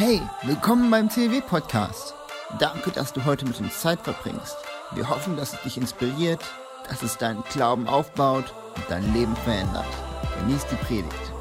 Hey, willkommen beim CW Podcast. Danke, dass du heute mit uns Zeit verbringst. Wir hoffen, dass es dich inspiriert, dass es deinen Glauben aufbaut und dein Leben verändert. Genieß die Predigt.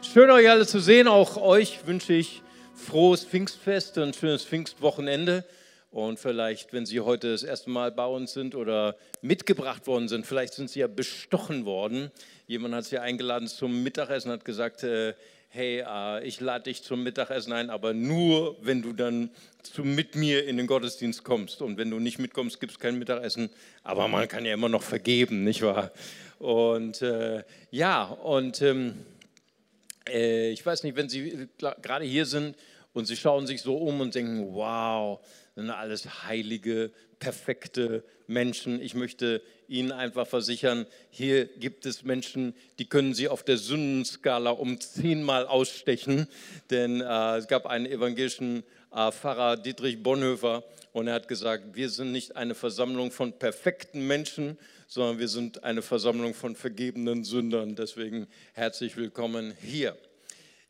Schön euch alle zu sehen. Auch euch wünsche ich frohes Pfingstfest und schönes Pfingstwochenende. Und vielleicht, wenn Sie heute das erste Mal bei uns sind oder mitgebracht worden sind, vielleicht sind Sie ja bestochen worden. Jemand hat Sie eingeladen zum Mittagessen, hat gesagt, äh, hey, äh, ich lade dich zum Mittagessen ein, aber nur, wenn du dann zu, mit mir in den Gottesdienst kommst. Und wenn du nicht mitkommst, gibt es kein Mittagessen. Aber man kann ja immer noch vergeben, nicht wahr? Und äh, ja, und ähm, äh, ich weiß nicht, wenn Sie gerade hier sind und Sie schauen sich so um und denken, wow, sind alles heilige, perfekte Menschen. Ich möchte Ihnen einfach versichern, hier gibt es Menschen, die können Sie auf der Sündenskala um zehnmal ausstechen. Denn äh, es gab einen evangelischen äh, Pfarrer, Dietrich Bonhoeffer, und er hat gesagt, wir sind nicht eine Versammlung von perfekten Menschen, sondern wir sind eine Versammlung von vergebenen Sündern. Deswegen herzlich willkommen hier.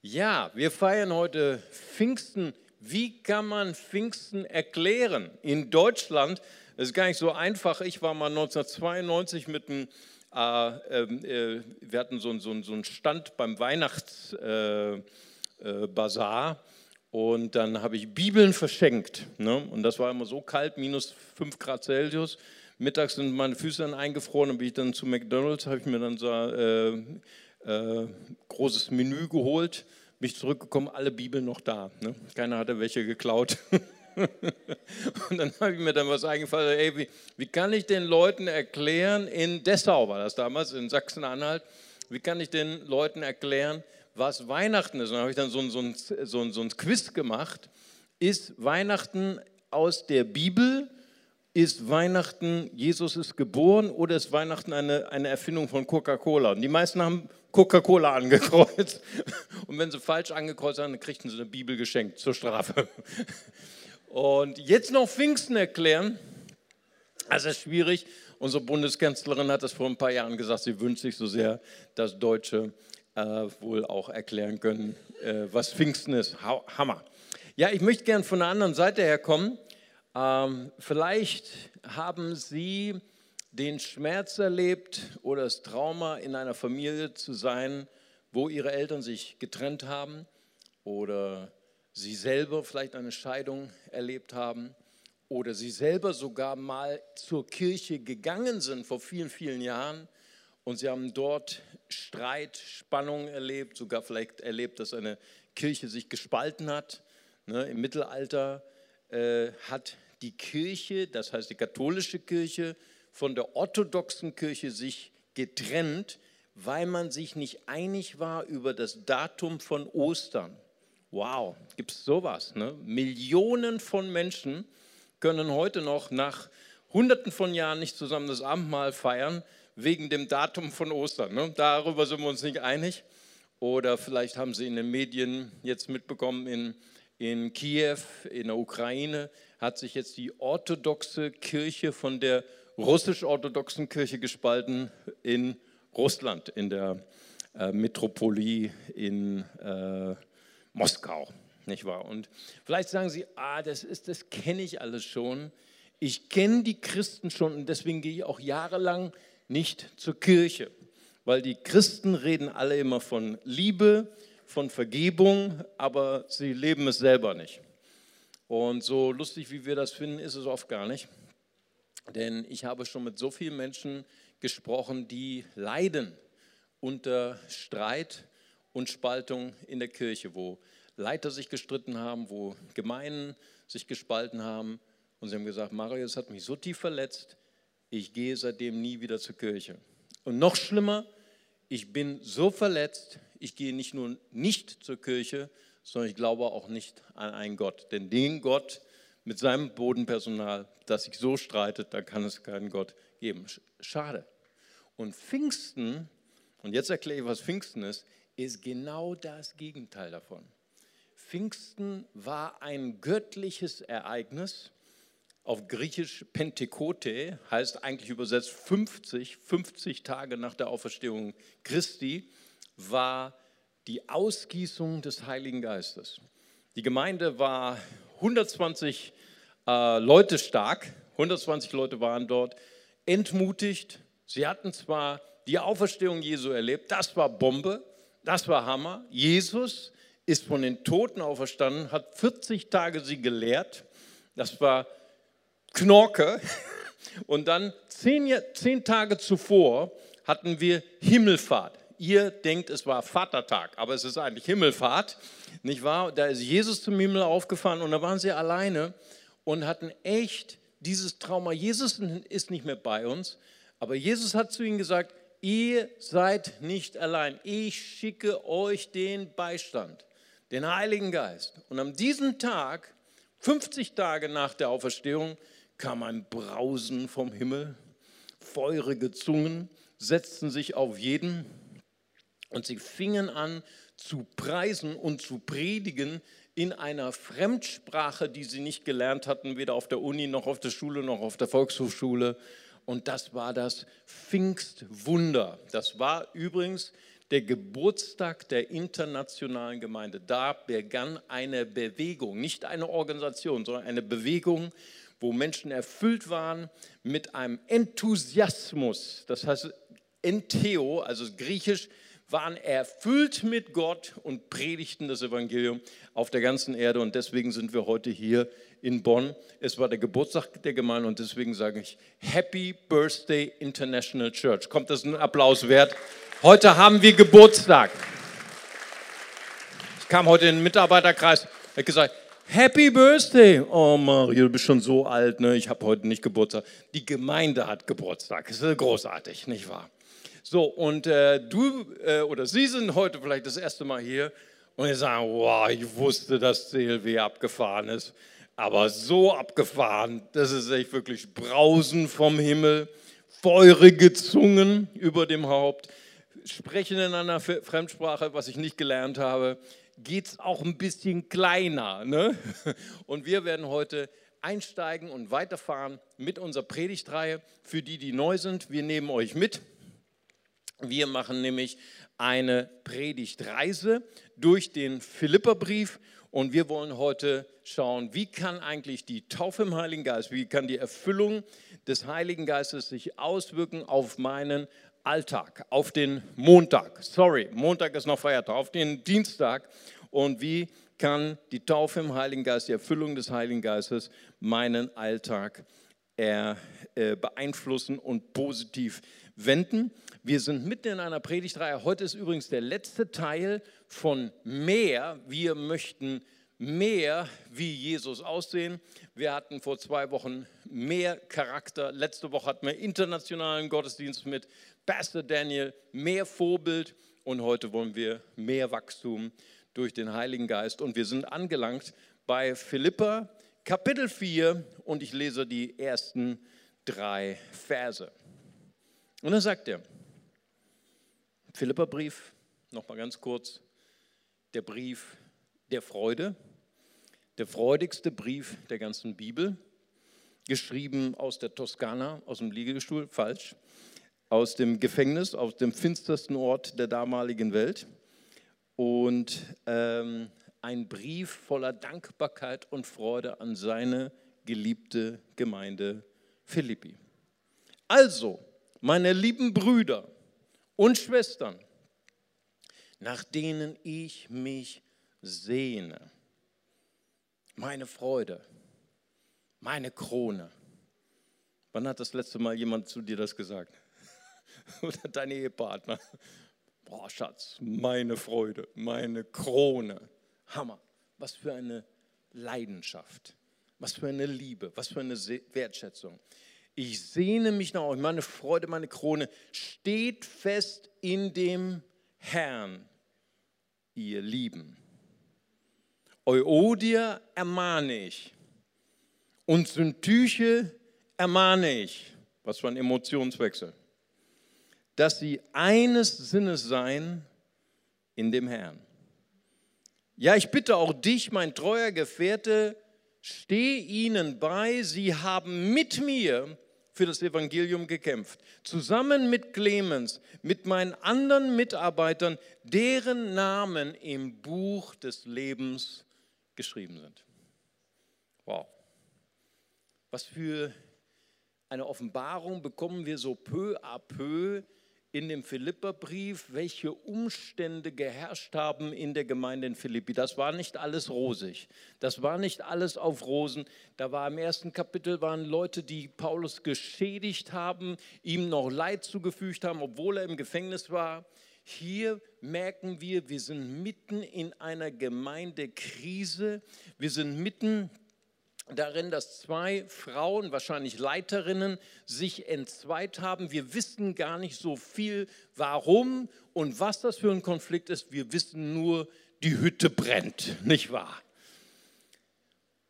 Ja, wir feiern heute Pfingsten. Wie kann man Pfingsten erklären? In Deutschland das ist gar nicht so einfach. Ich war mal 1992 mit einem, äh, ähm, äh, wir hatten so, so, so einen Stand beim Weihnachtsbazar. Äh, äh und dann habe ich Bibeln verschenkt. Ne? Und das war immer so kalt, minus 5 Grad Celsius. Mittags sind meine Füße dann eingefroren. Dann bin ich dann zu McDonalds, habe ich mir dann so ein äh, äh, großes Menü geholt. Bin ich zurückgekommen, alle Bibeln noch da. Ne? Keiner hatte welche geklaut. Und dann habe ich mir dann was eingefallen, ey, wie, wie kann ich den Leuten erklären, in Dessau war das damals, in Sachsen-Anhalt, wie kann ich den Leuten erklären, was Weihnachten ist? Und dann habe ich dann so ein, so, so, so ein Quiz gemacht. Ist Weihnachten aus der Bibel? Ist Weihnachten, Jesus ist geboren oder ist Weihnachten eine, eine Erfindung von Coca-Cola? Und die meisten haben Coca-Cola angekreuzt. Und wenn sie falsch angekreuzt haben, dann kriegten sie eine Bibel geschenkt zur Strafe. Und jetzt noch Pfingsten erklären, das ist schwierig. Unsere Bundeskanzlerin hat das vor ein paar Jahren gesagt, sie wünscht sich so sehr, dass Deutsche äh, wohl auch erklären können, äh, was Pfingsten ist. Hammer. Ja, ich möchte gern von der anderen Seite her kommen. Ähm, vielleicht haben Sie den Schmerz erlebt oder das Trauma, in einer Familie zu sein, wo Ihre Eltern sich getrennt haben oder Sie selber vielleicht eine Scheidung erlebt haben oder Sie selber sogar mal zur Kirche gegangen sind vor vielen, vielen Jahren und Sie haben dort Streit, Spannung erlebt, sogar vielleicht erlebt, dass eine Kirche sich gespalten hat. Ne, Im Mittelalter äh, hat die Kirche, das heißt die katholische Kirche, von der orthodoxen Kirche sich getrennt, weil man sich nicht einig war über das Datum von Ostern. Wow, gibt es sowas? Ne? Millionen von Menschen können heute noch nach Hunderten von Jahren nicht zusammen das Abendmahl feiern, wegen dem Datum von Ostern. Ne? Darüber sind wir uns nicht einig. Oder vielleicht haben Sie in den Medien jetzt mitbekommen, in, in Kiew, in der Ukraine, hat sich jetzt die orthodoxe Kirche von der russisch-orthodoxen Kirche gespalten in Russland, in der äh, Metropolie in äh, Moskau, nicht wahr? Und vielleicht sagen Sie, ah, das ist, das kenne ich alles schon. Ich kenne die Christen schon und deswegen gehe ich auch jahrelang nicht zur Kirche, weil die Christen reden alle immer von Liebe, von Vergebung, aber sie leben es selber nicht. Und so lustig wie wir das finden, ist es oft gar nicht. Denn ich habe schon mit so vielen Menschen gesprochen, die leiden unter Streit, und Spaltung in der Kirche, wo Leiter sich gestritten haben, wo Gemeinden sich gespalten haben. Und sie haben gesagt, Mario, das hat mich so tief verletzt, ich gehe seitdem nie wieder zur Kirche. Und noch schlimmer, ich bin so verletzt, ich gehe nicht nur nicht zur Kirche, sondern ich glaube auch nicht an einen Gott. Denn den Gott mit seinem Bodenpersonal, das sich so streitet, da kann es keinen Gott geben. Schade. Und Pfingsten, und jetzt erkläre ich, was Pfingsten ist, ist genau das Gegenteil davon. Pfingsten war ein göttliches Ereignis. Auf Griechisch Pentekote heißt eigentlich übersetzt 50, 50 Tage nach der Auferstehung Christi war die Ausgießung des Heiligen Geistes. Die Gemeinde war 120 äh, Leute stark, 120 Leute waren dort, entmutigt. Sie hatten zwar die Auferstehung Jesu erlebt, das war Bombe, das war Hammer. Jesus ist von den Toten auferstanden, hat 40 Tage sie gelehrt, das war Knorke. Und dann zehn, zehn Tage zuvor hatten wir Himmelfahrt. Ihr denkt, es war Vatertag, aber es ist eigentlich Himmelfahrt, nicht wahr? Da ist Jesus zum Himmel aufgefahren und da waren sie alleine und hatten echt dieses Trauma. Jesus ist nicht mehr bei uns, aber Jesus hat zu ihnen gesagt, ihr seid nicht allein. Ich schicke euch den Beistand, den Heiligen Geist. Und an diesem Tag, 50 Tage nach der Auferstehung, kam ein Brausen vom Himmel, feurige Zungen setzten sich auf jeden und sie fingen an zu preisen und zu predigen in einer Fremdsprache, die sie nicht gelernt hatten, weder auf der Uni noch auf der Schule noch auf der Volkshochschule. Und das war das Pfingstwunder. Das war übrigens der Geburtstag der internationalen Gemeinde. Da begann eine Bewegung, nicht eine Organisation, sondern eine Bewegung, wo Menschen erfüllt waren mit einem Enthusiasmus. Das heißt, Entheo, also griechisch waren erfüllt mit Gott und predigten das Evangelium auf der ganzen Erde. Und deswegen sind wir heute hier in Bonn. Es war der Geburtstag der Gemeinde und deswegen sage ich Happy Birthday International Church. Kommt das ein Applaus wert? Heute haben wir Geburtstag. Ich kam heute in den Mitarbeiterkreis, habe gesagt, Happy Birthday. Oh Mario, du bist schon so alt, ne? ich habe heute nicht Geburtstag. Die Gemeinde hat Geburtstag. Das ist großartig, nicht wahr? So, und äh, du äh, oder Sie sind heute vielleicht das erste Mal hier und Sie sagen, wow, ich wusste, dass CLW abgefahren ist, aber so abgefahren, das ist echt wirklich Brausen vom Himmel, feurige Zungen über dem Haupt, sprechen in einer Fremdsprache, was ich nicht gelernt habe, geht es auch ein bisschen kleiner. Ne? Und wir werden heute einsteigen und weiterfahren mit unserer Predigtreihe. Für die, die neu sind, wir nehmen euch mit. Wir machen nämlich eine Predigtreise durch den Philipperbrief und wir wollen heute schauen, wie kann eigentlich die Taufe im Heiligen Geist, wie kann die Erfüllung des Heiligen Geistes sich auswirken auf meinen Alltag, auf den Montag. Sorry, Montag ist noch Feiertag, auf den Dienstag und wie kann die Taufe im Heiligen Geist, die Erfüllung des Heiligen Geistes meinen Alltag äh, beeinflussen und positiv wenden. Wir sind mitten in einer Predigtreihe. Heute ist übrigens der letzte Teil von mehr. Wir möchten mehr wie Jesus aussehen. Wir hatten vor zwei Wochen mehr Charakter. Letzte Woche hatten wir internationalen Gottesdienst mit Pastor Daniel, mehr Vorbild. Und heute wollen wir mehr Wachstum durch den Heiligen Geist. Und wir sind angelangt bei Philippa Kapitel 4 und ich lese die ersten drei Verse. Und dann sagt er, Philipperbrief, nochmal ganz kurz, der Brief der Freude, der freudigste Brief der ganzen Bibel, geschrieben aus der Toskana, aus dem Liegestuhl, falsch, aus dem Gefängnis, aus dem finstersten Ort der damaligen Welt und ähm, ein Brief voller Dankbarkeit und Freude an seine geliebte Gemeinde Philippi. Also, meine lieben Brüder und Schwestern, nach denen ich mich sehne, meine Freude, meine Krone. Wann hat das letzte Mal jemand zu dir das gesagt? Oder dein Ehepartner? Boah, Schatz, meine Freude, meine Krone. Hammer. Was für eine Leidenschaft. Was für eine Liebe. Was für eine Wertschätzung. Ich sehne mich nach euch. Meine Freude, meine Krone steht fest in dem Herrn, ihr Lieben. Euodia ermahne ich und Syntyche ermahne ich. Was für ein Emotionswechsel. Dass sie eines Sinnes seien in dem Herrn. Ja, ich bitte auch dich, mein treuer Gefährte, steh ihnen bei, sie haben mit mir für das Evangelium gekämpft. Zusammen mit Clemens, mit meinen anderen Mitarbeitern, deren Namen im Buch des Lebens geschrieben sind. Wow. Was für eine Offenbarung bekommen wir so peu à peu in dem Philipperbrief, welche Umstände geherrscht haben in der Gemeinde in Philippi. Das war nicht alles rosig. Das war nicht alles auf Rosen. Da war im ersten Kapitel waren Leute, die Paulus geschädigt haben, ihm noch Leid zugefügt haben, obwohl er im Gefängnis war. Hier merken wir, wir sind mitten in einer Gemeindekrise. Wir sind mitten darin, dass zwei Frauen, wahrscheinlich Leiterinnen, sich entzweit haben. Wir wissen gar nicht so viel, warum und was das für ein Konflikt ist. Wir wissen nur, die Hütte brennt, nicht wahr?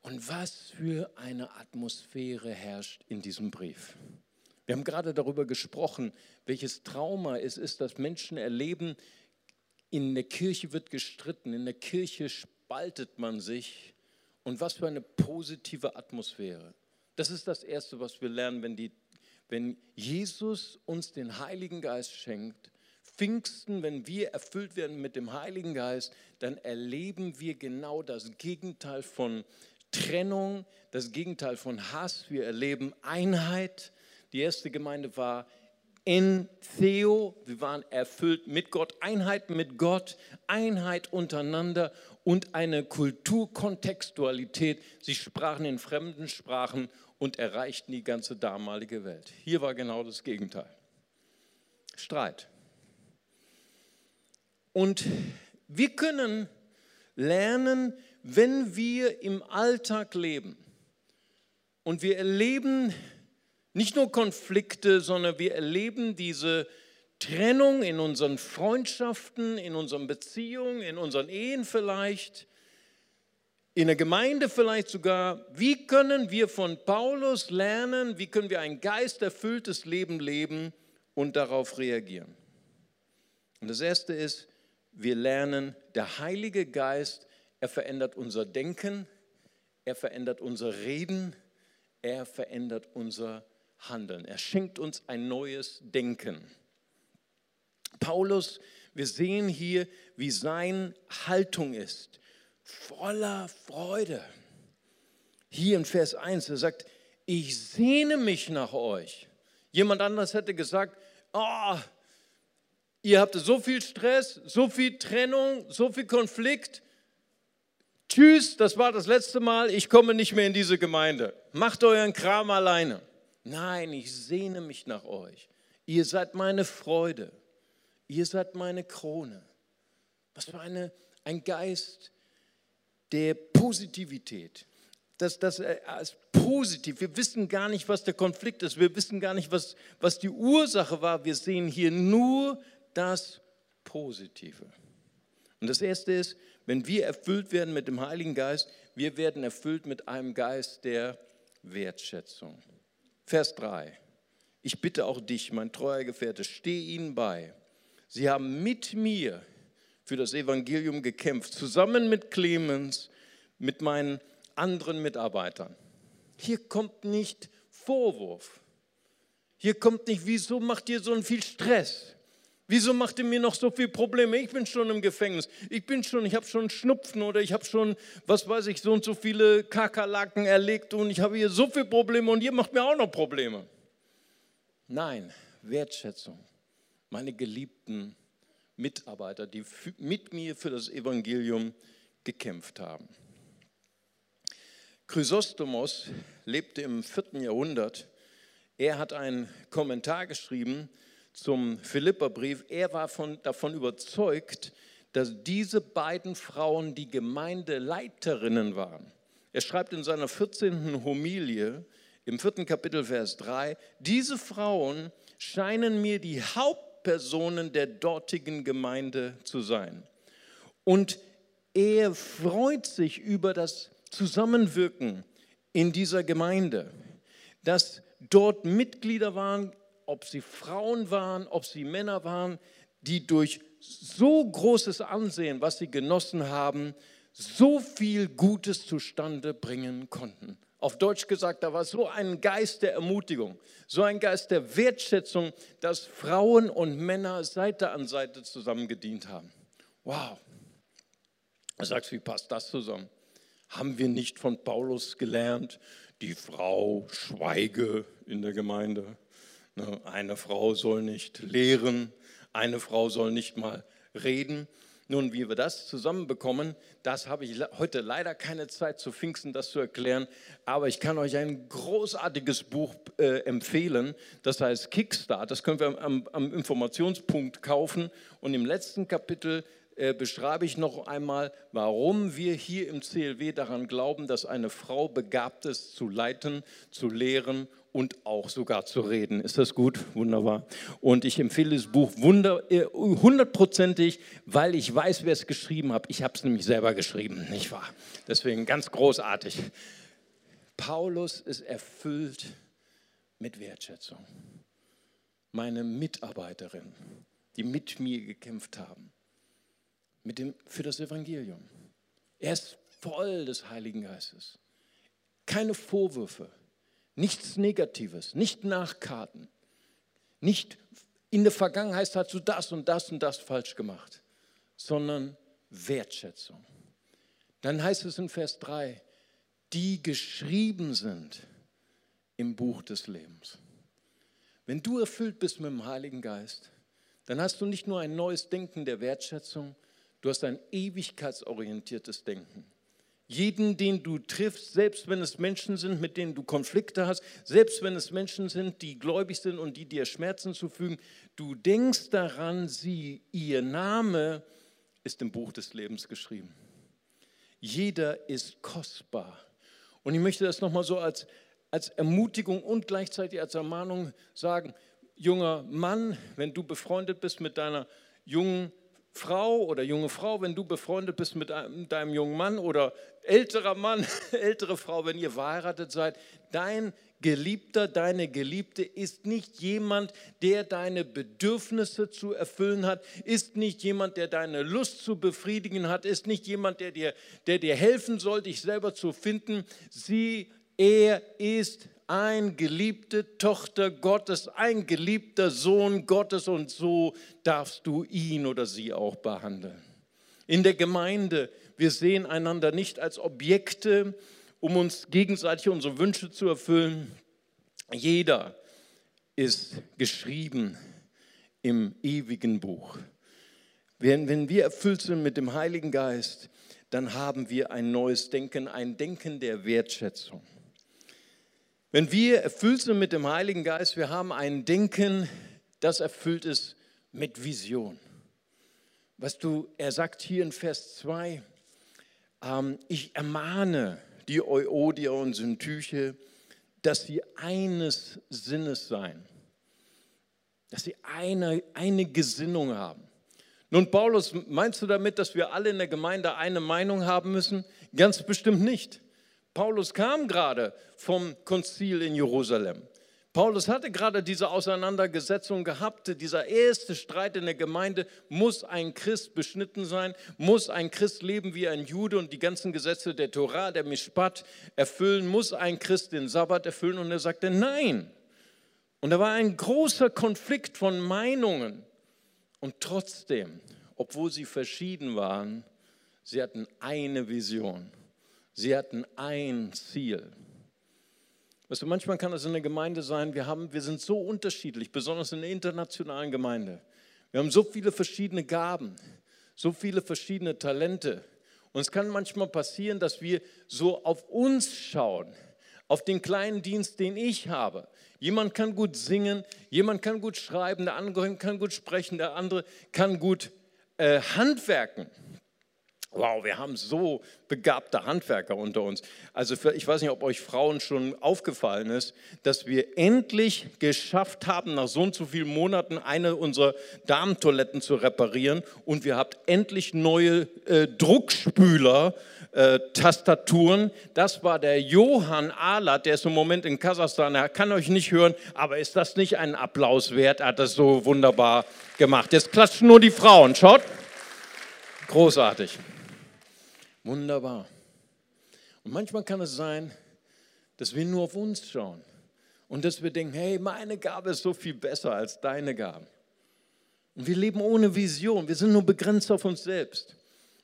Und was für eine Atmosphäre herrscht in diesem Brief. Wir haben gerade darüber gesprochen, welches Trauma es ist, dass Menschen erleben, in der Kirche wird gestritten, in der Kirche spaltet man sich und was für eine positive Atmosphäre. Das ist das Erste, was wir lernen, wenn, die, wenn Jesus uns den Heiligen Geist schenkt. Pfingsten, wenn wir erfüllt werden mit dem Heiligen Geist, dann erleben wir genau das Gegenteil von Trennung, das Gegenteil von Hass. Wir erleben Einheit. Die erste Gemeinde war in Theo, wir waren erfüllt mit Gott, Einheit mit Gott, Einheit untereinander und eine Kulturkontextualität. Sie sprachen in fremden Sprachen und erreichten die ganze damalige Welt. Hier war genau das Gegenteil. Streit. Und wir können lernen, wenn wir im Alltag leben und wir erleben nicht nur Konflikte, sondern wir erleben diese Trennung in unseren Freundschaften, in unseren Beziehungen, in unseren Ehen vielleicht, in der Gemeinde vielleicht sogar. Wie können wir von Paulus lernen, wie können wir ein geisterfülltes Leben leben und darauf reagieren? Und das Erste ist, wir lernen, der Heilige Geist, er verändert unser Denken, er verändert unser Reden, er verändert unser Handeln. Er schenkt uns ein neues Denken. Paulus, wir sehen hier, wie seine Haltung ist. Voller Freude. Hier in Vers 1, er sagt, ich sehne mich nach euch. Jemand anderes hätte gesagt, oh, ihr habt so viel Stress, so viel Trennung, so viel Konflikt. Tschüss, das war das letzte Mal, ich komme nicht mehr in diese Gemeinde. Macht euren Kram alleine. Nein, ich sehne mich nach euch. Ihr seid meine Freude. Ihr seid meine Krone. Was für eine, ein Geist der Positivität. Das, das ist positiv. Wir wissen gar nicht, was der Konflikt ist. Wir wissen gar nicht, was, was die Ursache war. Wir sehen hier nur das Positive. Und das Erste ist, wenn wir erfüllt werden mit dem Heiligen Geist, wir werden erfüllt mit einem Geist der Wertschätzung. Vers 3. Ich bitte auch dich, mein treuer Gefährte, steh ihnen bei. Sie haben mit mir für das Evangelium gekämpft, zusammen mit Clemens, mit meinen anderen Mitarbeitern. Hier kommt nicht Vorwurf. Hier kommt nicht, wieso macht ihr so viel Stress? Wieso macht ihr mir noch so viele Probleme? Ich bin schon im Gefängnis. Ich bin schon, ich habe schon Schnupfen oder ich habe schon, was weiß ich, so und so viele Kakerlaken erlegt und ich habe hier so viele Probleme und ihr macht mir auch noch Probleme. Nein, Wertschätzung. Meine geliebten Mitarbeiter, die mit mir für das Evangelium gekämpft haben. Chrysostomos lebte im vierten Jahrhundert. Er hat einen Kommentar geschrieben, zum Philipperbrief, er war von, davon überzeugt, dass diese beiden Frauen die Gemeindeleiterinnen waren. Er schreibt in seiner 14. Homilie im vierten Kapitel, Vers 3, diese Frauen scheinen mir die Hauptpersonen der dortigen Gemeinde zu sein. Und er freut sich über das Zusammenwirken in dieser Gemeinde, dass dort Mitglieder waren, ob sie Frauen waren, ob sie Männer waren, die durch so großes Ansehen, was sie genossen haben, so viel Gutes zustande bringen konnten. Auf Deutsch gesagt, da war so ein Geist der Ermutigung, so ein Geist der Wertschätzung, dass Frauen und Männer Seite an Seite zusammen gedient haben. Wow. Du sagst, wie passt das zusammen? Haben wir nicht von Paulus gelernt, die Frau schweige in der Gemeinde? Ne, eine Frau soll nicht lehren, eine Frau soll nicht mal reden. Nun, wie wir das zusammenbekommen, das habe ich heute leider keine Zeit zu Pfingsten, das zu erklären. Aber ich kann euch ein großartiges Buch äh, empfehlen. Das heißt Kickstart. Das können wir am, am Informationspunkt kaufen. Und im letzten Kapitel äh, beschreibe ich noch einmal, warum wir hier im CLW daran glauben, dass eine Frau begabt ist, zu leiten, zu lehren und auch sogar zu reden. Ist das gut? Wunderbar. Und ich empfehle das Buch äh, hundertprozentig, weil ich weiß, wer es geschrieben hat. Ich habe es nämlich selber geschrieben, nicht wahr? Deswegen ganz großartig. Paulus ist erfüllt mit Wertschätzung. Meine Mitarbeiterin, die mit mir gekämpft haben, mit dem, für das Evangelium. Er ist voll des Heiligen Geistes. Keine Vorwürfe Nichts Negatives, nicht Nachkarten, nicht in der Vergangenheit hast du das und das und das falsch gemacht, sondern Wertschätzung. Dann heißt es in Vers 3, die geschrieben sind im Buch des Lebens. Wenn du erfüllt bist mit dem Heiligen Geist, dann hast du nicht nur ein neues Denken der Wertschätzung, du hast ein ewigkeitsorientiertes Denken. Jeden, den du triffst, selbst wenn es Menschen sind, mit denen du Konflikte hast, selbst wenn es Menschen sind, die gläubig sind und die dir Schmerzen zufügen, du denkst daran, sie, ihr Name ist im Buch des Lebens geschrieben. Jeder ist kostbar. Und ich möchte das nochmal so als, als Ermutigung und gleichzeitig als Ermahnung sagen, junger Mann, wenn du befreundet bist mit deiner jungen Frau oder junge Frau, wenn du befreundet bist mit deinem jungen Mann oder älterer Mann, ältere Frau, wenn ihr verheiratet seid, dein Geliebter, deine Geliebte ist nicht jemand, der deine Bedürfnisse zu erfüllen hat, ist nicht jemand, der deine Lust zu befriedigen hat, ist nicht jemand, der dir, der dir helfen soll, dich selber zu finden. Sie, er ist ein geliebte Tochter Gottes, ein geliebter Sohn Gottes und so darfst du ihn oder sie auch behandeln. In der Gemeinde, wir sehen einander nicht als Objekte, um uns gegenseitig unsere Wünsche zu erfüllen. Jeder ist geschrieben im ewigen Buch. Wenn, wenn wir erfüllt sind mit dem Heiligen Geist, dann haben wir ein neues Denken, ein Denken der Wertschätzung. Wenn wir erfüllt sind mit dem Heiligen Geist, wir haben ein Denken, das erfüllt ist mit Vision. Was du, er sagt hier in Vers 2, ähm, ich ermahne die Euodier und Syntyche, dass sie eines Sinnes seien, dass sie eine, eine Gesinnung haben. Nun, Paulus, meinst du damit, dass wir alle in der Gemeinde eine Meinung haben müssen? Ganz bestimmt nicht. Paulus kam gerade vom Konzil in Jerusalem. Paulus hatte gerade diese Auseinandersetzung gehabt. Dieser erste Streit in der Gemeinde, muss ein Christ beschnitten sein? Muss ein Christ leben wie ein Jude und die ganzen Gesetze der Torah, der Mishpat erfüllen? Muss ein Christ den Sabbat erfüllen? Und er sagte, nein. Und da war ein großer Konflikt von Meinungen. Und trotzdem, obwohl sie verschieden waren, sie hatten eine Vision. Sie hatten ein Ziel. Weißt du, manchmal kann es in der Gemeinde sein, wir, haben, wir sind so unterschiedlich, besonders in der internationalen Gemeinde. Wir haben so viele verschiedene Gaben, so viele verschiedene Talente. Und es kann manchmal passieren, dass wir so auf uns schauen, auf den kleinen Dienst, den ich habe. Jemand kann gut singen, jemand kann gut schreiben, der andere kann gut sprechen, der andere kann gut äh, handwerken. Wow, wir haben so begabte Handwerker unter uns. Also für, ich weiß nicht, ob euch Frauen schon aufgefallen ist, dass wir endlich geschafft haben, nach so und so vielen Monaten eine unserer Damentoiletten zu reparieren und wir habt endlich neue äh, Druckspüler, äh, Tastaturen. Das war der Johann Ahlert, der ist im Moment in Kasachstan. Er kann euch nicht hören, aber ist das nicht ein Applaus wert? Er hat das so wunderbar gemacht. Jetzt klatschen nur die Frauen. Schaut. Großartig. Wunderbar. Und manchmal kann es sein, dass wir nur auf uns schauen und dass wir denken, hey, meine Gabe ist so viel besser als deine Gabe. Und wir leben ohne Vision, wir sind nur begrenzt auf uns selbst.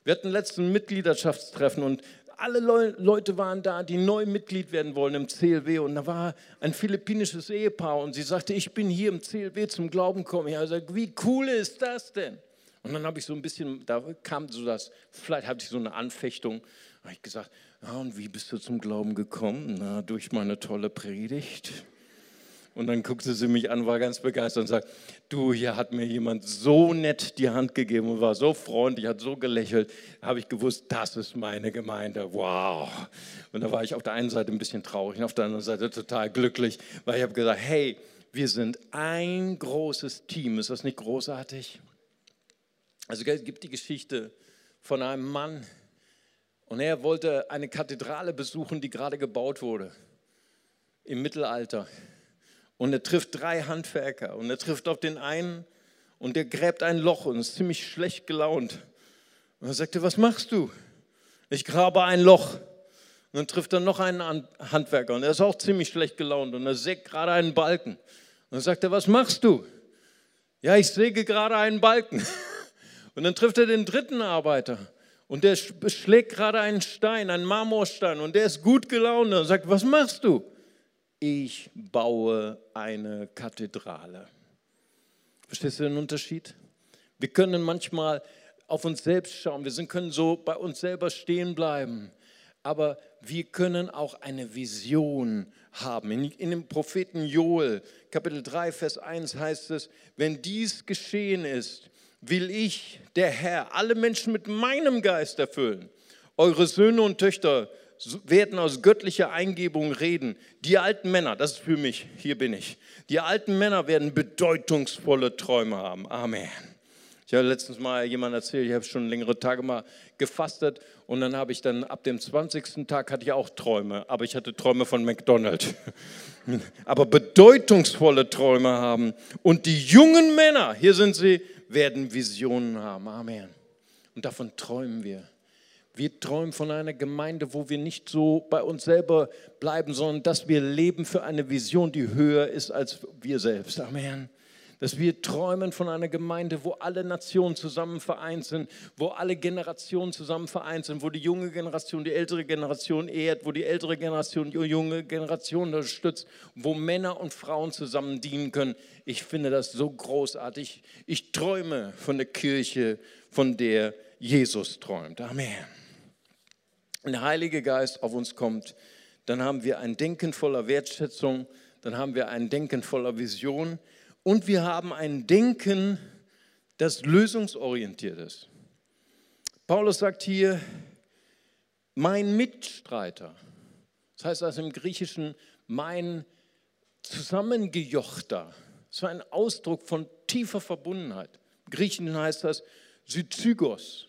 Wir hatten letzten Mitgliedschaftstreffen und alle Le Leute waren da, die neu Mitglied werden wollen im CLW. Und da war ein philippinisches Ehepaar und sie sagte, ich bin hier im CLW zum Glauben gekommen. Ich habe gesagt, wie cool ist das denn? Und dann habe ich so ein bisschen, da kam so das, vielleicht hatte ich so eine Anfechtung. Habe ich gesagt, ja, und wie bist du zum Glauben gekommen? Na, durch meine tolle Predigt. Und dann guckte sie mich an, war ganz begeistert und sagte, du, hier hat mir jemand so nett die Hand gegeben und war so freundlich, hat so gelächelt. Habe ich gewusst, das ist meine Gemeinde. Wow. Und da war ich auf der einen Seite ein bisschen traurig und auf der anderen Seite total glücklich, weil ich habe gesagt, hey, wir sind ein großes Team. Ist das nicht großartig? Also es gibt die Geschichte von einem Mann und er wollte eine Kathedrale besuchen, die gerade gebaut wurde im Mittelalter. Und er trifft drei Handwerker und er trifft auf den einen und der gräbt ein Loch und ist ziemlich schlecht gelaunt. Und er sagte, was machst du? Ich grabe ein Loch. Und dann trifft er noch einen Handwerker und er ist auch ziemlich schlecht gelaunt und er sägt gerade einen Balken. Und dann sagt er, was machst du? Ja, ich säge gerade einen Balken. Und dann trifft er den dritten Arbeiter und der schlägt gerade einen Stein, einen Marmorstein und der ist gut gelaunt und sagt, was machst du? ich baue eine Kathedrale. Verstehst du den Unterschied? Wir können manchmal auf uns selbst schauen, wir können so bei uns selber stehen bleiben, aber wir können auch eine Vision haben. In, in dem Propheten Joel, Kapitel 3, Vers 1 heißt es, wenn dies geschehen ist, will ich, der Herr, alle Menschen mit meinem Geist erfüllen. Eure Söhne und Töchter werden aus göttlicher Eingebung reden. Die alten Männer, das ist für mich, hier bin ich. Die alten Männer werden bedeutungsvolle Träume haben. Amen. Ich habe letztens mal jemand erzählt, ich habe schon längere Tage mal gefastet und dann habe ich dann ab dem 20. Tag hatte ich auch Träume, aber ich hatte Träume von McDonald's. aber bedeutungsvolle Träume haben und die jungen Männer, hier sind sie, werden Visionen haben. Amen. Und davon träumen wir. Wir träumen von einer Gemeinde, wo wir nicht so bei uns selber bleiben, sondern dass wir leben für eine Vision, die höher ist als wir selbst. Amen. Dass wir träumen von einer Gemeinde, wo alle Nationen zusammen vereint sind, wo alle Generationen zusammen vereint sind, wo die junge Generation die ältere Generation ehrt, wo die ältere Generation die junge Generation unterstützt, wo Männer und Frauen zusammen dienen können. Ich finde das so großartig. Ich träume von der Kirche, von der Jesus träumt. Amen wenn der Heilige Geist auf uns kommt, dann haben wir ein Denken voller Wertschätzung, dann haben wir ein Denken voller Vision und wir haben ein Denken, das lösungsorientiert ist. Paulus sagt hier, mein Mitstreiter, das heißt also im Griechischen mein Zusammengejochter, das war ein Ausdruck von tiefer Verbundenheit. Im Griechischen heißt das Syzygos.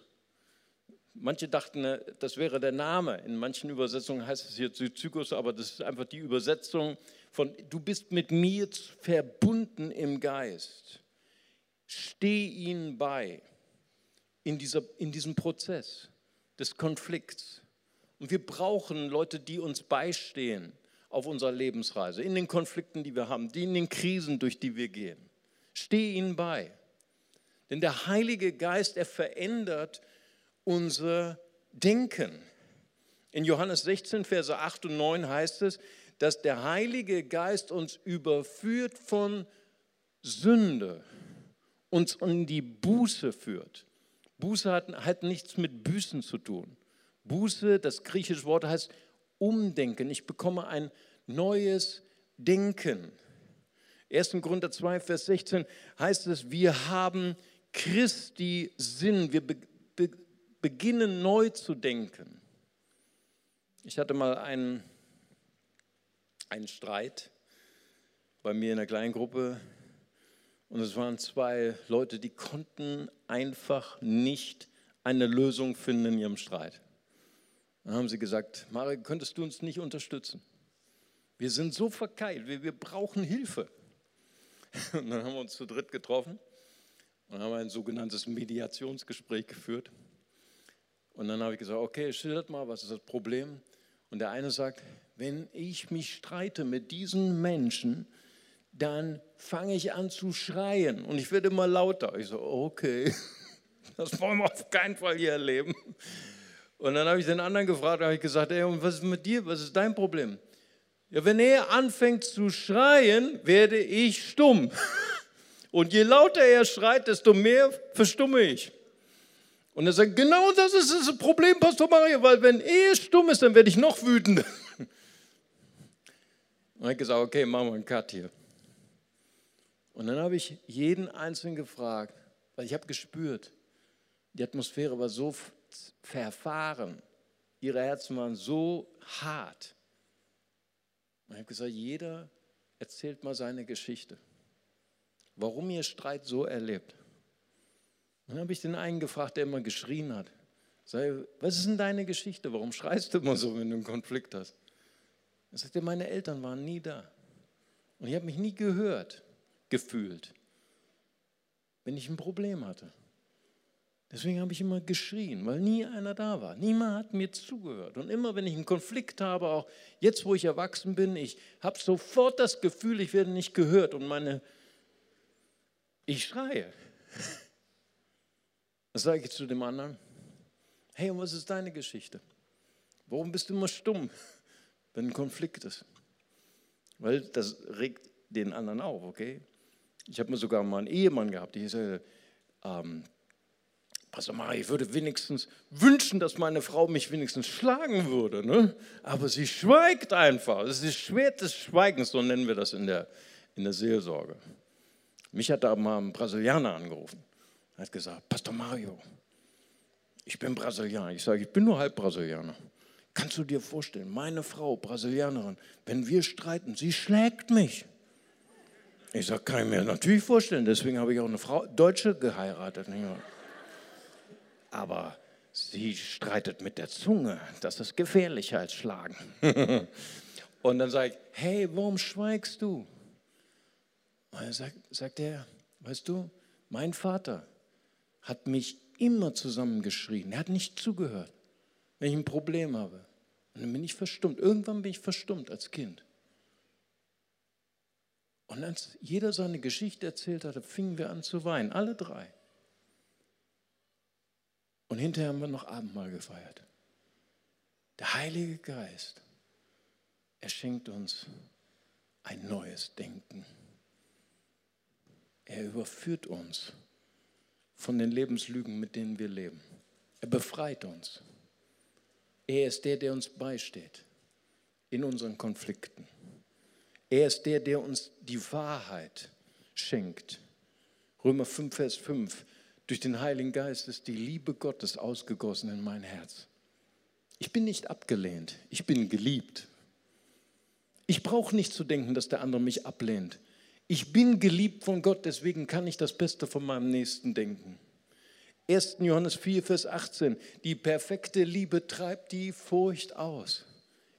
Manche dachten, äh, das wäre der Name. In manchen Übersetzungen heißt es hier Zygus, aber das ist einfach die Übersetzung von, du bist mit mir verbunden im Geist. Steh ihnen bei in, dieser, in diesem Prozess des Konflikts. Und wir brauchen Leute, die uns beistehen auf unserer Lebensreise, in den Konflikten, die wir haben, in den Krisen, durch die wir gehen. Steh ihnen bei. Denn der Heilige Geist, er verändert unser Denken. In Johannes 16, Verse 8 und 9 heißt es, dass der Heilige Geist uns überführt von Sünde, uns in die Buße führt. Buße hat, hat nichts mit Büßen zu tun. Buße, das griechische Wort heißt Umdenken. Ich bekomme ein neues Denken. 1. Korinther 2, Vers 16 heißt es, wir haben Christi Sinn. Wir beginnen neu zu denken. Ich hatte mal einen, einen Streit bei mir in der kleinen Gruppe und es waren zwei Leute, die konnten einfach nicht eine Lösung finden in ihrem Streit. Dann haben sie gesagt, Marek, könntest du uns nicht unterstützen? Wir sind so verkeilt, wir, wir brauchen Hilfe. Und dann haben wir uns zu dritt getroffen und haben ein sogenanntes Mediationsgespräch geführt. Und dann habe ich gesagt, okay, schildert mal, was ist das Problem? Und der eine sagt, wenn ich mich streite mit diesen Menschen, dann fange ich an zu schreien und ich werde immer lauter. Ich so, okay, das wollen wir auf keinen Fall hier erleben. Und dann habe ich den anderen gefragt, habe ich gesagt, ey, und was ist mit dir? Was ist dein Problem? Ja, wenn er anfängt zu schreien, werde ich stumm. Und je lauter er schreit, desto mehr verstumme ich. Und er sagt, genau das ist das Problem, Pastor Mario, weil wenn er stumm ist, dann werde ich noch wütender. Und ich habe gesagt, okay, machen wir einen Cut hier. Und dann habe ich jeden Einzelnen gefragt, weil ich habe gespürt, die Atmosphäre war so verfahren, ihre Herzen waren so hart. Und ich habe gesagt, jeder erzählt mal seine Geschichte, warum ihr Streit so erlebt. Und dann habe ich den einen gefragt, der immer geschrien hat. Sag, was ist denn deine Geschichte? Warum schreist du immer so, wenn du einen Konflikt hast? Er sagte, meine Eltern waren nie da. Und ich habe mich nie gehört, gefühlt, wenn ich ein Problem hatte. Deswegen habe ich immer geschrien, weil nie einer da war. Niemand hat mir zugehört. Und immer, wenn ich einen Konflikt habe, auch jetzt, wo ich erwachsen bin, ich habe sofort das Gefühl, ich werde nicht gehört. Und meine, ich schreie. Was sage ich zu dem anderen? Hey, und was ist deine Geschichte? Warum bist du immer stumm, wenn ein Konflikt ist? Weil das regt den anderen auf, okay? Ich habe mir sogar mal einen Ehemann gehabt, ich sage, ähm, Pastor Mari, ich würde wenigstens wünschen, dass meine Frau mich wenigstens schlagen würde. Ne? Aber sie schweigt einfach. Das ist das Schwert des Schweigens, so nennen wir das in der, in der Seelsorge. Mich hat da mal ein Brasilianer angerufen. Er hat gesagt, Pastor Mario, ich bin Brasilianer. Ich sage, ich bin nur halb Brasilianer. Kannst du dir vorstellen, meine Frau, Brasilianerin, wenn wir streiten, sie schlägt mich. Ich sage, kann ich mir natürlich vorstellen. Deswegen habe ich auch eine Frau, Deutsche geheiratet. Aber sie streitet mit der Zunge. Das ist gefährlicher als Schlagen. Und dann sage ich, hey, warum schweigst du? Und dann sagt, sagt er, weißt du, mein Vater hat mich immer zusammengeschrien. Er hat nicht zugehört, wenn ich ein Problem habe. Und dann bin ich verstummt. Irgendwann bin ich verstummt als Kind. Und als jeder seine Geschichte erzählt hatte, fingen wir an zu weinen, alle drei. Und hinterher haben wir noch Abendmahl gefeiert. Der Heilige Geist, er schenkt uns ein neues Denken. Er überführt uns von den Lebenslügen, mit denen wir leben. Er befreit uns. Er ist der, der uns beisteht in unseren Konflikten. Er ist der, der uns die Wahrheit schenkt. Römer 5, Vers 5. Durch den Heiligen Geist ist die Liebe Gottes ausgegossen in mein Herz. Ich bin nicht abgelehnt, ich bin geliebt. Ich brauche nicht zu denken, dass der andere mich ablehnt. Ich bin geliebt von Gott, deswegen kann ich das Beste von meinem Nächsten denken. 1. Johannes 4, Vers 18. Die perfekte Liebe treibt die Furcht aus.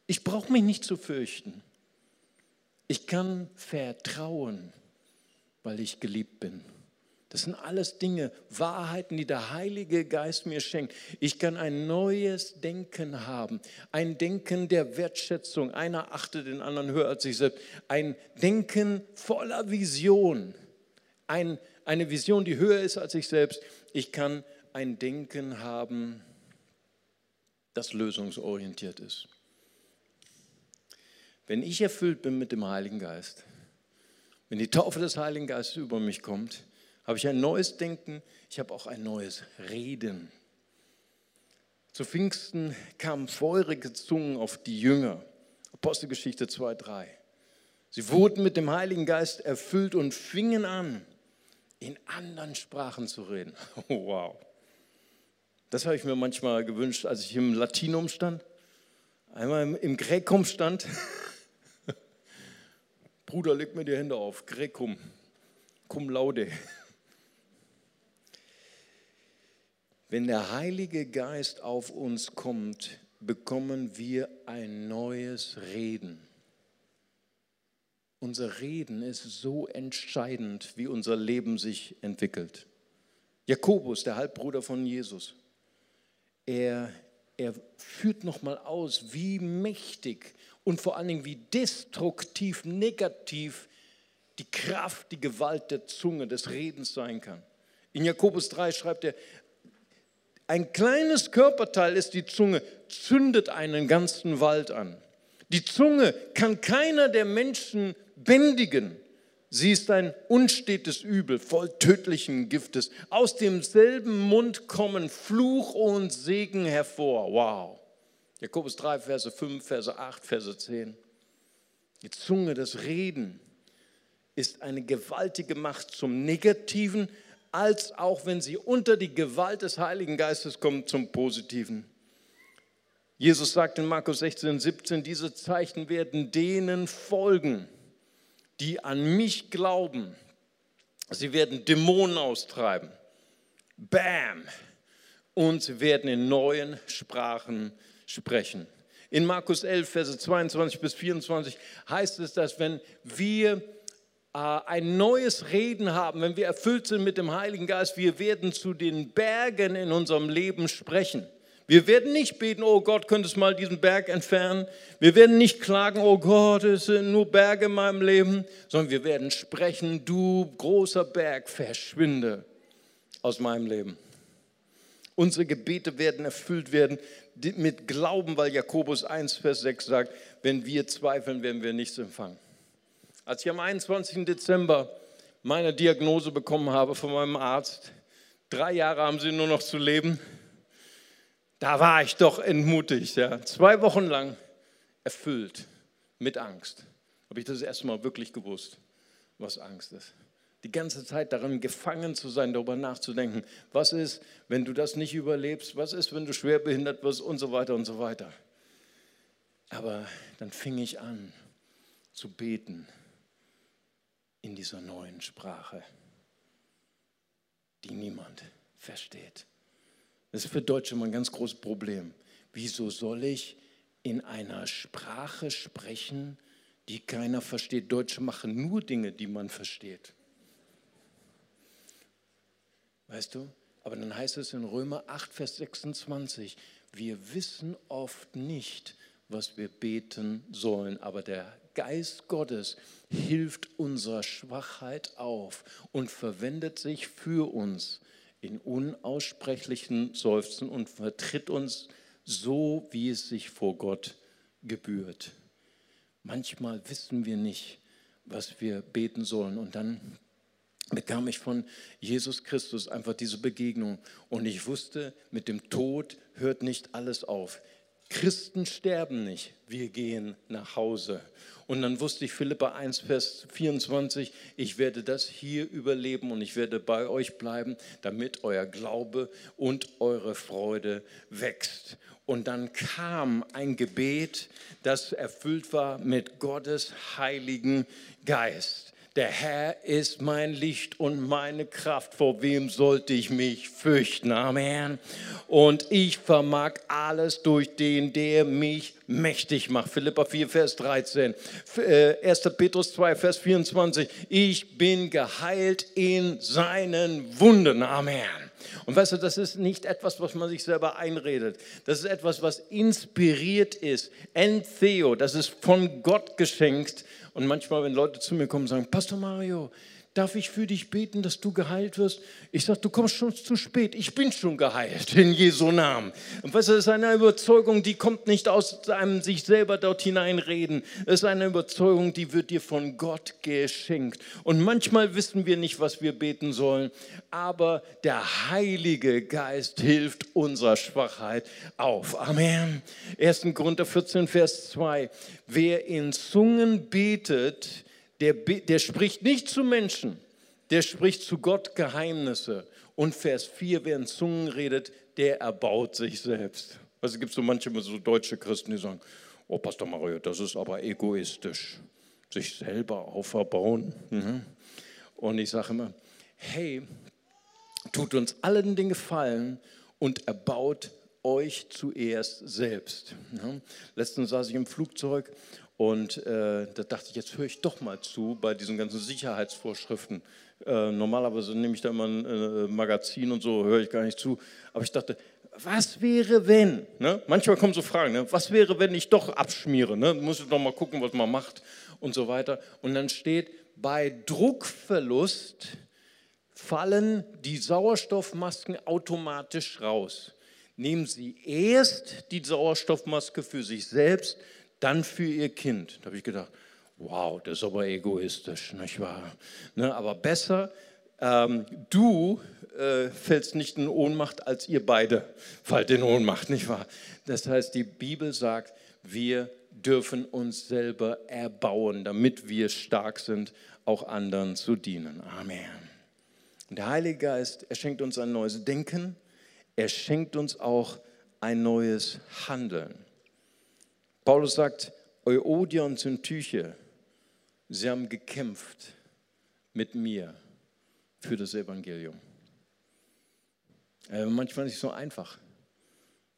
Ich brauche mich nicht zu fürchten. Ich kann vertrauen, weil ich geliebt bin. Das sind alles Dinge, Wahrheiten, die der Heilige Geist mir schenkt. Ich kann ein neues Denken haben, ein Denken der Wertschätzung. Einer achtet den anderen höher als sich selbst. Ein Denken voller Vision. Ein, eine Vision, die höher ist als ich selbst. Ich kann ein Denken haben, das lösungsorientiert ist. Wenn ich erfüllt bin mit dem Heiligen Geist, wenn die Taufe des Heiligen Geistes über mich kommt, habe ich ein neues Denken, ich habe auch ein neues Reden. Zu Pfingsten kamen feurige Zungen auf die Jünger. Apostelgeschichte 2, 3. Sie wurden mit dem Heiligen Geist erfüllt und fingen an, in anderen Sprachen zu reden. Wow. Das habe ich mir manchmal gewünscht, als ich im Latinum stand. Einmal im Gräkum stand. Bruder, leg mir die Hände auf. Gräkum. Cum laude. Wenn der Heilige Geist auf uns kommt, bekommen wir ein neues Reden. Unser Reden ist so entscheidend, wie unser Leben sich entwickelt. Jakobus, der Halbbruder von Jesus, er, er führt nochmal aus, wie mächtig und vor allen Dingen wie destruktiv, negativ die Kraft, die Gewalt der Zunge, des Redens sein kann. In Jakobus 3 schreibt er, Ein kleines Körperteil ist die Zunge, zündet einen ganzen Wald an. Die Zunge kann keiner der Menschen bändigen. Sie ist ein unstetes Übel, voll tödlichen Giftes. Aus demselben Mund kommen Fluch und Segen hervor. Wow. Jakobus 3, Verse 5, Verse 8, Verse 10. Die Zunge, das Reden, ist eine gewaltige Macht zum Negativen, als auch wenn sie unter die Gewalt des Heiligen Geistes kommt zum Positiven. Jesus sagt in Markus 16, 17, diese Zeichen werden denen folgen, die an mich glauben. Sie werden Dämonen austreiben. Bam! Und sie werden in neuen Sprachen sprechen. In Markus 11, Verse 22 bis 24 heißt es, dass wenn wir äh, ein neues Reden haben, wenn wir erfüllt sind mit dem Heiligen Geist, wir werden zu den Bergen in unserem Leben sprechen. Wir werden nicht beten, oh Gott, könntest mal diesen Berg entfernen. Wir werden nicht klagen, oh Gott, es sind nur Berge in meinem Leben, sondern wir werden sprechen, du großer Berg, verschwinde aus meinem Leben. Unsere Gebete werden erfüllt werden mit Glauben, weil Jakobus 1, Vers 6 sagt, wenn wir zweifeln, werden wir nichts empfangen. Als ich am 21. Dezember meine Diagnose bekommen habe von meinem Arzt, drei Jahre haben sie nur noch zu leben, da war ich doch entmutigt. Ja. Zwei Wochen lang erfüllt mit Angst. Habe ich das erste Mal wirklich gewusst, was Angst ist. Die ganze Zeit darin gefangen zu sein, darüber nachzudenken, was ist, wenn du das nicht überlebst, was ist, wenn du schwer behindert wirst und so weiter und so weiter. Aber dann fing ich an zu beten in dieser neuen Sprache, die niemand versteht. Das ist für Deutsche immer ein ganz großes Problem. Wieso soll ich in einer Sprache sprechen, die keiner versteht? Deutsche machen nur Dinge, die man versteht. Weißt du? Aber dann heißt es in Römer 8, Vers 26, wir wissen oft nicht, was wir beten sollen, aber der Geist Gottes hilft unserer Schwachheit auf und verwendet sich für uns in unaussprechlichen Seufzen und vertritt uns so, wie es sich vor Gott gebührt. Manchmal wissen wir nicht, was wir beten sollen und dann bekam ich von Jesus Christus einfach diese Begegnung und ich wusste, mit dem Tod hört nicht alles auf. Christen sterben nicht, wir gehen nach Hause. Und dann wusste ich Philippa 1, Vers 24, ich werde das hier überleben und ich werde bei euch bleiben, damit euer Glaube und eure Freude wächst. Und dann kam ein Gebet, das erfüllt war mit Gottes Heiligen Geist. Der Herr ist mein Licht und meine Kraft. Vor wem sollte ich mich fürchten? Amen. Und ich vermag alles durch den, der mich mächtig macht. Philippa 4, Vers 13. 1. Äh, Petrus 2, Vers 24. Ich bin geheilt in seinen Wunden. Amen. Und weißt du, das ist nicht etwas, was man sich selber einredet. Das ist etwas, was inspiriert ist. Entheo, das ist von Gott geschenkt und manchmal, wenn Leute zu mir kommen und sagen, Pastor Mario, darf ich für dich beten, dass du geheilt wirst? Ich sage, du kommst schon zu spät. Ich bin schon geheilt in Jesu Namen. Und weißt du, das ist eine Überzeugung, die kommt nicht aus einem sich selber dort hineinreden. Es ist eine Überzeugung, die wird dir von Gott geschenkt. Und manchmal wissen wir nicht, was wir beten sollen, aber der Heilige Geist hilft unserer Schwachheit auf. Amen. 1. Korinther 14, Vers 2. Wer in Zungen betet, der, der spricht nicht zu Menschen, der spricht zu Gott Geheimnisse. Und Vers 4, wer in Zungen redet, der erbaut sich selbst. Also gibt es so manche so deutsche Christen, die sagen, oh Pastor Mario, das ist aber egoistisch. Sich selber auferbauen. Mhm. Und ich sage immer, hey, tut uns allen den Gefallen und erbaut euch zuerst selbst. Letztens saß ich im Flugzeug und äh, da dachte ich, jetzt höre ich doch mal zu bei diesen ganzen Sicherheitsvorschriften. Äh, normalerweise nehme ich da immer ein äh, Magazin und so, höre ich gar nicht zu. Aber ich dachte, was wäre, wenn? Ne? Manchmal kommen so Fragen, ne? was wäre, wenn ich doch abschmiere? Ne? Muss ich doch mal gucken, was man macht und so weiter. Und dann steht, bei Druckverlust fallen die Sauerstoffmasken automatisch raus. nehmen Sie erst die Sauerstoffmaske für sich selbst, dann für Ihr Kind. Da habe ich gedacht, wow, das ist aber egoistisch, nicht wahr? Ne, aber besser, ähm, du äh, fällst nicht in Ohnmacht, als ihr beide fallt in Ohnmacht, nicht wahr? Das heißt, die Bibel sagt, wir dürfen uns selber erbauen, damit wir stark sind, auch anderen zu dienen. Amen. Und der Heilige Geist, er schenkt uns ein neues Denken, er schenkt uns auch ein neues Handeln. Paulus sagt, Euodia und Syntyche, sie haben gekämpft mit mir für das Evangelium. Äh, manchmal nicht so einfach,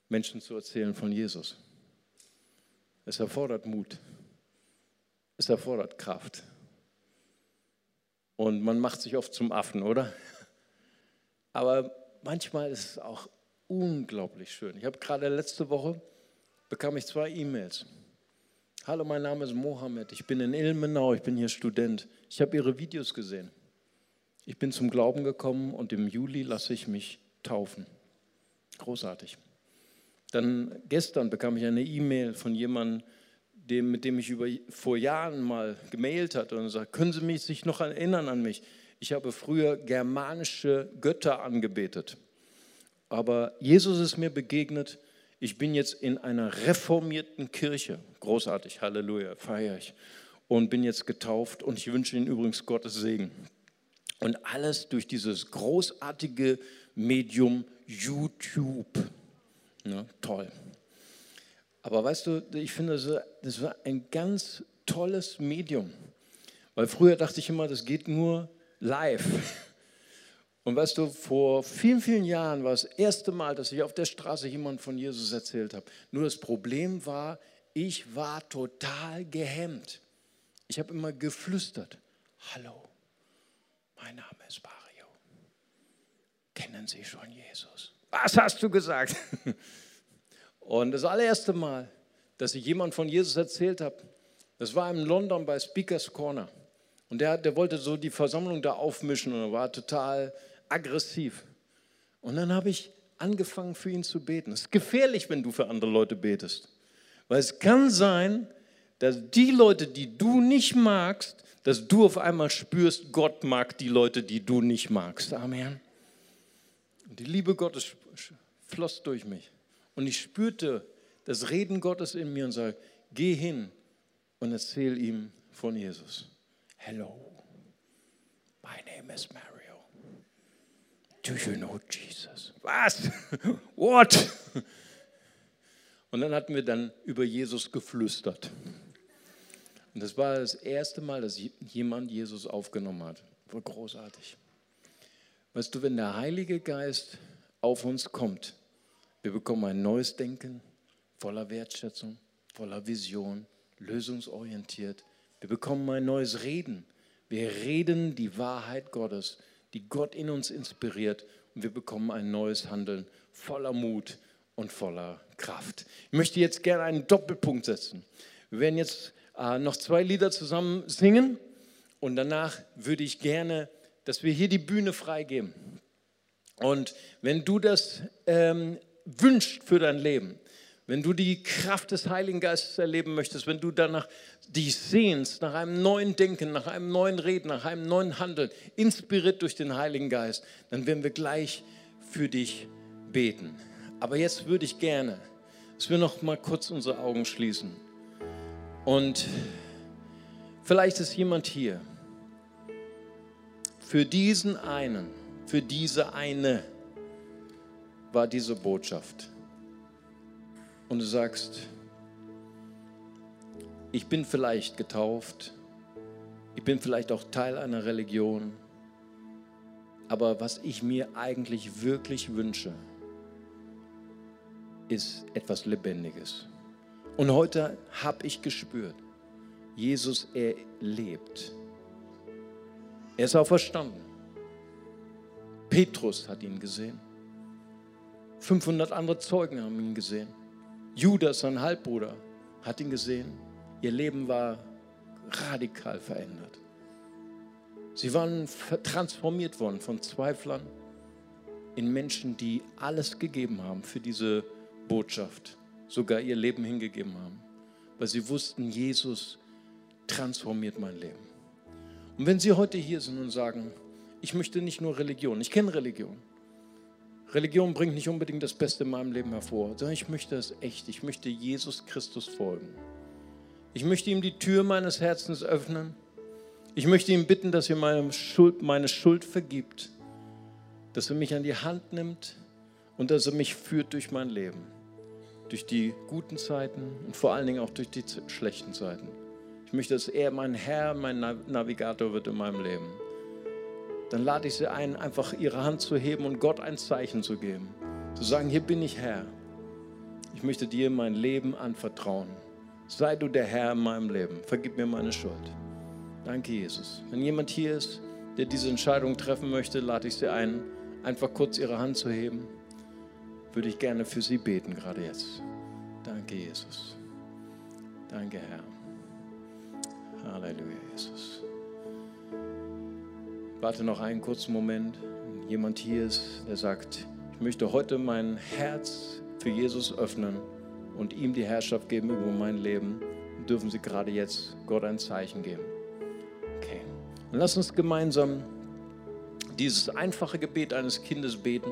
Menschen zu erzählen von Jesus. Es erfordert Mut. Es erfordert Kraft. Und man macht sich oft zum Affen, oder? Aber manchmal ist es auch unglaublich schön. Ich habe gerade letzte Woche bekam ich zwei E-Mails. Hallo, mein Name ist Mohammed. Ich bin in Ilmenau. Ich bin hier Student. Ich habe Ihre Videos gesehen. Ich bin zum Glauben gekommen und im Juli lasse ich mich taufen. Großartig. Dann gestern bekam ich eine E-Mail von jemandem, dem, mit dem ich über, vor Jahren mal gemailt hatte und sagt, können Sie mich sich noch erinnern an mich? Ich habe früher germanische Götter angebetet. Aber Jesus ist mir begegnet. Ich bin jetzt in einer reformierten Kirche. Großartig, Halleluja, feiere ich. Und bin jetzt getauft und ich wünsche Ihnen übrigens Gottes Segen. Und alles durch dieses großartige Medium YouTube. Ja, toll. Aber weißt du, ich finde, das war ein ganz tolles Medium. Weil früher dachte ich immer, das geht nur live. Und weißt du, vor vielen, vielen Jahren war das erste Mal, dass ich auf der Straße jemand von Jesus erzählt habe. Nur das Problem war, ich war total gehemmt. Ich habe immer geflüstert. Hallo, mein Name ist Mario. Kennen Sie schon Jesus? Was hast du gesagt? Und das allererste Mal, dass ich jemand von Jesus erzählt habe, das war in London bei Speakers Corner. Und der, der wollte so die Versammlung da aufmischen und war total aggressiv. Und dann habe ich angefangen für ihn zu beten. Es ist gefährlich, wenn du für andere Leute betest. Weil es kann sein, dass die Leute, die du nicht magst, dass du auf einmal spürst, Gott mag die Leute, die du nicht magst. Amen. Und die Liebe Gottes floss durch mich. Und ich spürte das Reden Gottes in mir und sage, geh hin und erzähl ihm von Jesus. Hello, my name is Mario. Do you know Jesus? Was? What? Und dann hatten wir dann über Jesus geflüstert. Und das war das erste Mal, dass jemand Jesus aufgenommen hat. War großartig. Weißt du, wenn der Heilige Geist auf uns kommt, wir bekommen ein neues Denken, voller Wertschätzung, voller Vision, lösungsorientiert. Wir bekommen ein neues Reden. Wir reden die Wahrheit Gottes, die Gott in uns inspiriert. Und wir bekommen ein neues Handeln voller Mut und voller Kraft. Ich möchte jetzt gerne einen Doppelpunkt setzen. Wir werden jetzt äh, noch zwei Lieder zusammen singen und danach würde ich gerne, dass wir hier die Bühne freigeben. Und wenn du das ähm, wünscht für dein Leben, wenn du die Kraft des Heiligen Geistes erleben möchtest, wenn du danach dich sehnst, nach einem neuen Denken, nach einem neuen Reden, nach einem neuen Handeln, inspiriert durch den Heiligen Geist, dann werden wir gleich für dich beten. Aber jetzt würde ich gerne, dass wir noch mal kurz unsere Augen schließen. Und vielleicht ist jemand hier. Für diesen einen, für diese eine war diese Botschaft. Und du sagst, ich bin vielleicht getauft, ich bin vielleicht auch Teil einer Religion, aber was ich mir eigentlich wirklich wünsche, ist etwas Lebendiges. Und heute habe ich gespürt, Jesus, er lebt. Er ist auferstanden. Petrus hat ihn gesehen. 500 andere Zeugen haben ihn gesehen. Judas, sein Halbbruder, hat ihn gesehen. Ihr Leben war radikal verändert. Sie waren transformiert worden von Zweiflern in Menschen, die alles gegeben haben für diese Botschaft, sogar ihr Leben hingegeben haben, weil sie wussten, Jesus transformiert mein Leben. Und wenn Sie heute hier sind und sagen, ich möchte nicht nur Religion, ich kenne Religion. Religion bringt nicht unbedingt das Beste in meinem Leben hervor, sondern ich möchte es echt. Ich möchte Jesus Christus folgen. Ich möchte ihm die Tür meines Herzens öffnen. Ich möchte ihn bitten, dass er meine Schuld, meine Schuld vergibt, dass er mich an die Hand nimmt und dass er mich führt durch mein Leben, durch die guten Zeiten und vor allen Dingen auch durch die schlechten Zeiten. Ich möchte, dass er mein Herr, mein Navigator wird in meinem Leben. Dann lade ich sie ein, einfach ihre Hand zu heben und Gott ein Zeichen zu geben. Zu sagen, hier bin ich Herr. Ich möchte dir mein Leben anvertrauen. Sei du der Herr in meinem Leben. Vergib mir meine Schuld. Danke, Jesus. Wenn jemand hier ist, der diese Entscheidung treffen möchte, lade ich Sie ein, einfach kurz Ihre Hand zu heben. Würde ich gerne für Sie beten, gerade jetzt. Danke, Jesus. Danke, Herr. Halleluja, Jesus. Warte noch einen kurzen Moment. Wenn jemand hier ist, der sagt, ich möchte heute mein Herz für Jesus öffnen und ihm die Herrschaft geben über mein Leben, dürfen Sie gerade jetzt Gott ein Zeichen geben. Und lass uns gemeinsam dieses einfache Gebet eines Kindes beten.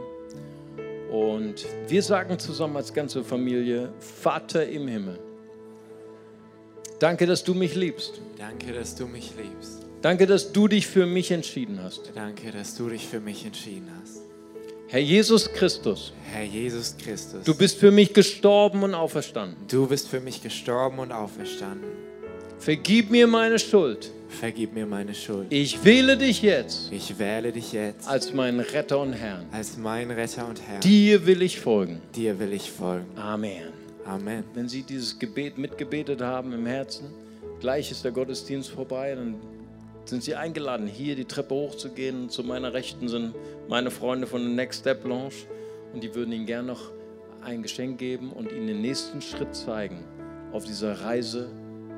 Und wir sagen zusammen als ganze Familie, Vater im Himmel, danke, dass du mich liebst. Danke, dass du mich liebst. Danke, dass du dich für mich entschieden hast. Danke, dass du dich für mich entschieden hast. Herr Jesus Christus, Herr Jesus Christus, du bist für mich gestorben und auferstanden. du bist für mich gestorben und auferstanden. Vergib mir meine Schuld. Vergib mir meine Schuld. Ich wähle dich jetzt Ich wähle dich jetzt als meinen Retter und Herrn. als mein Retter und Herr. Dir will ich folgen. Dir will ich folgen. Amen. Amen. Wenn Sie dieses Gebet mitgebetet haben im Herzen, gleich ist der Gottesdienst vorbei, dann sind Sie eingeladen, hier die Treppe hochzugehen. Zu meiner Rechten sind meine Freunde von Next Step Lounge und die würden Ihnen gern noch ein Geschenk geben und Ihnen den nächsten Schritt zeigen auf dieser Reise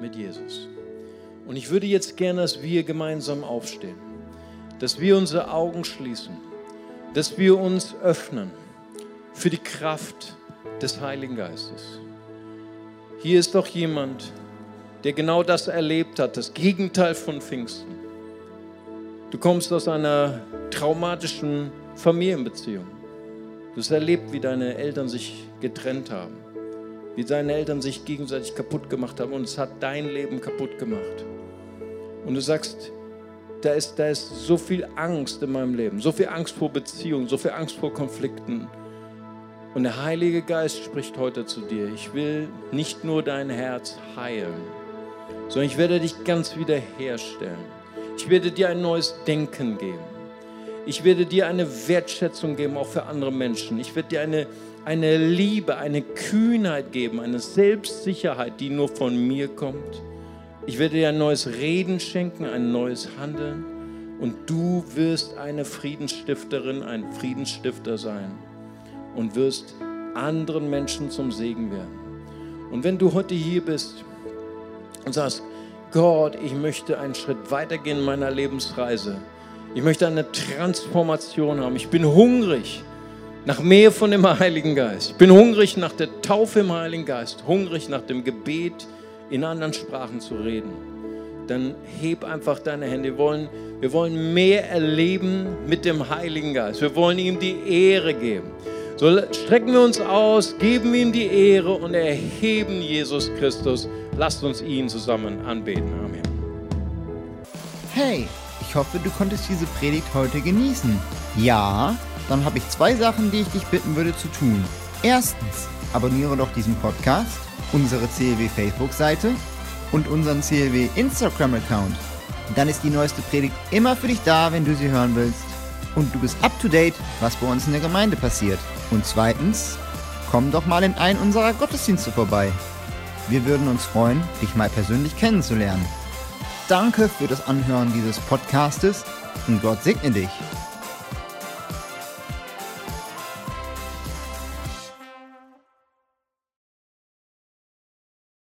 mit Jesus. Und ich würde jetzt gerne, dass wir gemeinsam aufstehen, dass wir unsere Augen schließen, dass wir uns öffnen für die Kraft des Heiligen Geistes. Hier ist doch jemand, der genau das erlebt hat, das Gegenteil von Pfingsten. Du kommst aus einer traumatischen Familienbeziehung. Du hast erlebt, wie deine Eltern sich getrennt haben wie seine Eltern sich gegenseitig kaputt gemacht haben und es hat dein Leben kaputt gemacht. Und du sagst, da ist, da ist so viel Angst in meinem Leben, so viel Angst vor Beziehungen, so viel Angst vor Konflikten. Und der Heilige Geist spricht heute zu dir. Ich will nicht nur dein Herz heilen, sondern ich werde dich ganz wieder herstellen. Ich werde dir ein neues Denken geben. Ich werde dir eine Wertschätzung geben, auch für andere Menschen. Ich werde dir eine eine Liebe, eine Kühnheit geben, eine Selbstsicherheit, die nur von mir kommt. Ich werde dir ein neues Reden schenken, ein neues Handeln und du wirst eine Friedensstifterin, ein Friedensstifter sein und wirst anderen Menschen zum Segen werden. Und wenn du heute hier bist und sagst, Gott, ich möchte einen Schritt weitergehen in meiner Lebensreise. Ich möchte eine Transformation haben. Ich bin hungrig nach mehr von dem Heiligen Geist. Ich bin hungrig nach der Taufe im Heiligen Geist, hungrig nach dem Gebet, in anderen Sprachen zu reden. Dann heb einfach deine Hände. Wir wollen, wir wollen mehr erleben mit dem Heiligen Geist. Wir wollen ihm die Ehre geben. So strecken wir uns aus, geben ihm die Ehre und erheben Jesus Christus. Lasst uns ihn zusammen anbeten. Amen. Hey, ich hoffe, du konntest diese Predigt heute genießen. Ja, dann habe ich zwei Sachen, die ich dich bitten würde zu tun. Erstens, abonniere doch diesen Podcast, unsere CLW Facebook-Seite und unseren CLW Instagram-Account. Dann ist die neueste Predigt immer für dich da, wenn du sie hören willst. Und du bist up to date, was bei uns in der Gemeinde passiert. Und zweitens, komm doch mal in einen unserer Gottesdienste vorbei. Wir würden uns freuen, dich mal persönlich kennenzulernen. Danke für das Anhören dieses Podcastes und Gott segne dich.